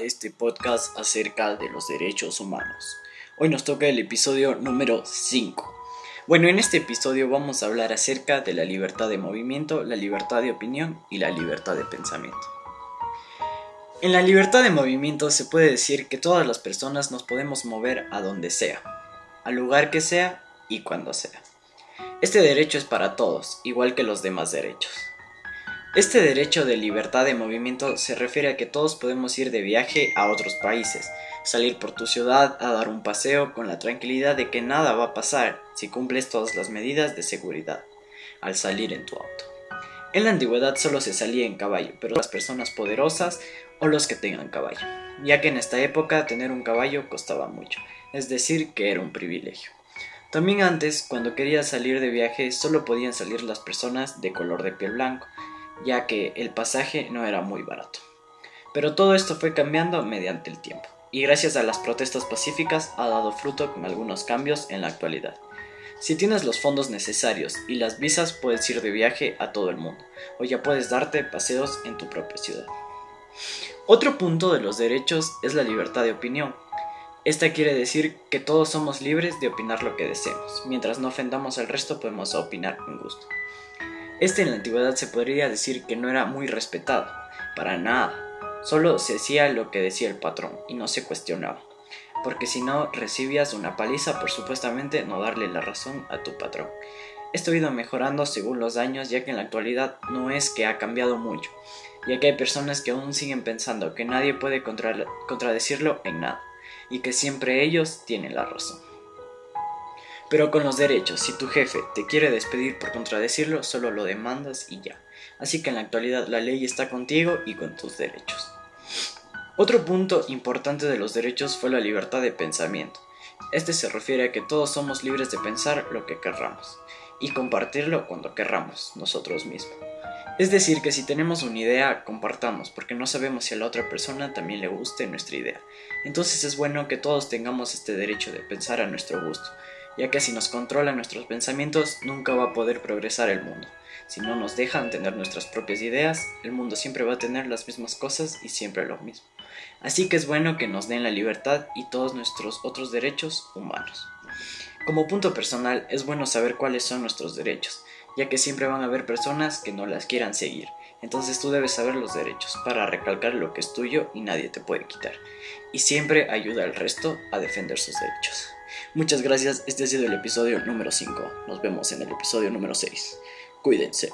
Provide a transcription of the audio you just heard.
este podcast acerca de los derechos humanos. Hoy nos toca el episodio número 5. Bueno, en este episodio vamos a hablar acerca de la libertad de movimiento, la libertad de opinión y la libertad de pensamiento. En la libertad de movimiento se puede decir que todas las personas nos podemos mover a donde sea, al lugar que sea y cuando sea. Este derecho es para todos, igual que los demás derechos. Este derecho de libertad de movimiento se refiere a que todos podemos ir de viaje a otros países, salir por tu ciudad a dar un paseo con la tranquilidad de que nada va a pasar si cumples todas las medidas de seguridad al salir en tu auto. En la antigüedad solo se salía en caballo, pero las personas poderosas o los que tengan caballo, ya que en esta época tener un caballo costaba mucho, es decir, que era un privilegio. También antes, cuando querías salir de viaje, solo podían salir las personas de color de piel blanco, ya que el pasaje no era muy barato. Pero todo esto fue cambiando mediante el tiempo, y gracias a las protestas pacíficas ha dado fruto con algunos cambios en la actualidad. Si tienes los fondos necesarios y las visas puedes ir de viaje a todo el mundo, o ya puedes darte paseos en tu propia ciudad. Otro punto de los derechos es la libertad de opinión. Esta quiere decir que todos somos libres de opinar lo que deseemos, mientras no ofendamos al resto podemos opinar con gusto. Este en la antigüedad se podría decir que no era muy respetado, para nada. Solo se hacía lo que decía el patrón y no se cuestionaba, porque si no recibías una paliza por supuestamente no darle la razón a tu patrón. Esto ha ido mejorando según los años ya que en la actualidad no es que ha cambiado mucho, ya que hay personas que aún siguen pensando que nadie puede contradecirlo en nada y que siempre ellos tienen la razón. Pero con los derechos, si tu jefe te quiere despedir por contradecirlo, solo lo demandas y ya. Así que en la actualidad la ley está contigo y con tus derechos. Otro punto importante de los derechos fue la libertad de pensamiento. Este se refiere a que todos somos libres de pensar lo que querramos y compartirlo cuando querramos nosotros mismos. Es decir, que si tenemos una idea, compartamos, porque no sabemos si a la otra persona también le guste nuestra idea. Entonces es bueno que todos tengamos este derecho de pensar a nuestro gusto, ya que si nos controlan nuestros pensamientos nunca va a poder progresar el mundo. Si no nos dejan tener nuestras propias ideas, el mundo siempre va a tener las mismas cosas y siempre lo mismo. Así que es bueno que nos den la libertad y todos nuestros otros derechos humanos. Como punto personal, es bueno saber cuáles son nuestros derechos, ya que siempre van a haber personas que no las quieran seguir. Entonces tú debes saber los derechos para recalcar lo que es tuyo y nadie te puede quitar. Y siempre ayuda al resto a defender sus derechos. Muchas gracias, este ha sido el episodio número 5. Nos vemos en el episodio número 6. Cuídense.